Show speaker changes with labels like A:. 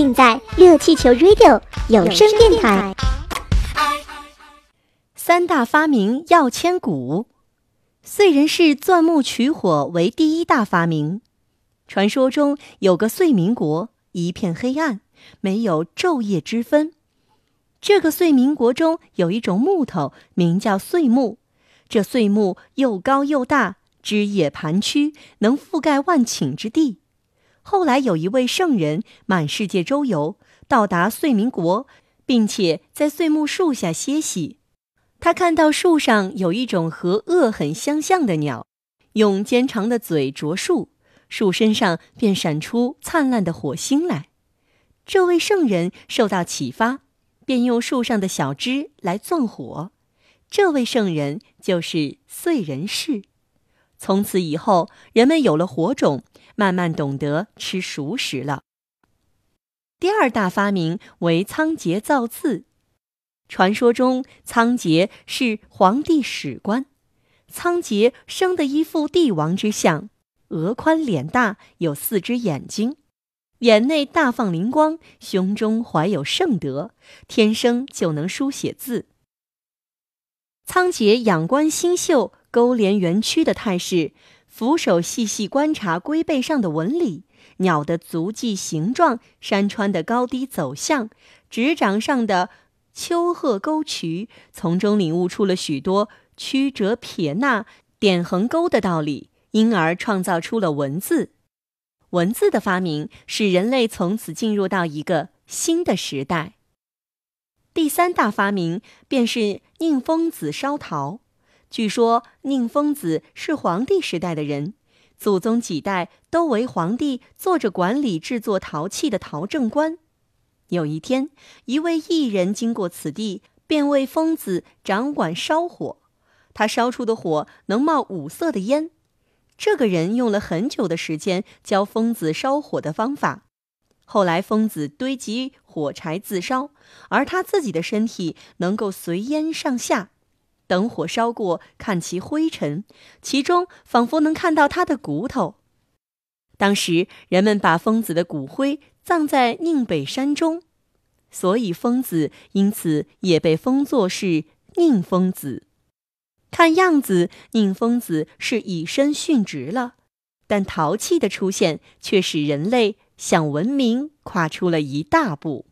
A: 尽在热气球 Radio 有声电台。
B: 三大发明要千古，燧人氏钻木取火为第一大发明。传说中有个燧民国，一片黑暗，没有昼夜之分。这个燧民国中有一种木头，名叫燧木。这燧木又高又大，枝叶盘曲，能覆盖万顷之地。后来有一位圣人满世界周游，到达燧民国，并且在燧木树下歇息。他看到树上有一种和恶很相像的鸟，用尖长的嘴啄树，树身上便闪出灿烂的火星来。这位圣人受到启发，便用树上的小枝来钻火。这位圣人就是燧人氏。从此以后，人们有了火种，慢慢懂得吃熟食了。第二大发明为仓颉造字。传说中，仓颉是皇帝史官。仓颉生的一副帝王之相，额宽脸大，有四只眼睛，眼内大放灵光，胸中怀有圣德，天生就能书写字。仓颉仰观星宿，勾连圆曲的态势，俯首细细观察龟背上的纹理、鸟的足迹形状、山川的高低走向、指掌上的。丘壑沟渠，从中领悟出了许多曲折撇捺、点横勾的道理，因而创造出了文字。文字的发明，使人类从此进入到一个新的时代。第三大发明便是宁疯子烧陶。据说宁疯子是黄帝时代的人，祖宗几代都为皇帝做着管理制作陶器的陶正官。有一天，一位艺人经过此地，便为疯子掌管烧火。他烧出的火能冒五色的烟。这个人用了很久的时间教疯子烧火的方法。后来，疯子堆积火柴自烧，而他自己的身体能够随烟上下。等火烧过，看其灰尘，其中仿佛能看到他的骨头。当时，人们把疯子的骨灰。葬在宁北山中，所以疯子因此也被封作是宁疯子。看样子，宁疯子是以身殉职了，但陶器的出现却使人类向文明跨出了一大步。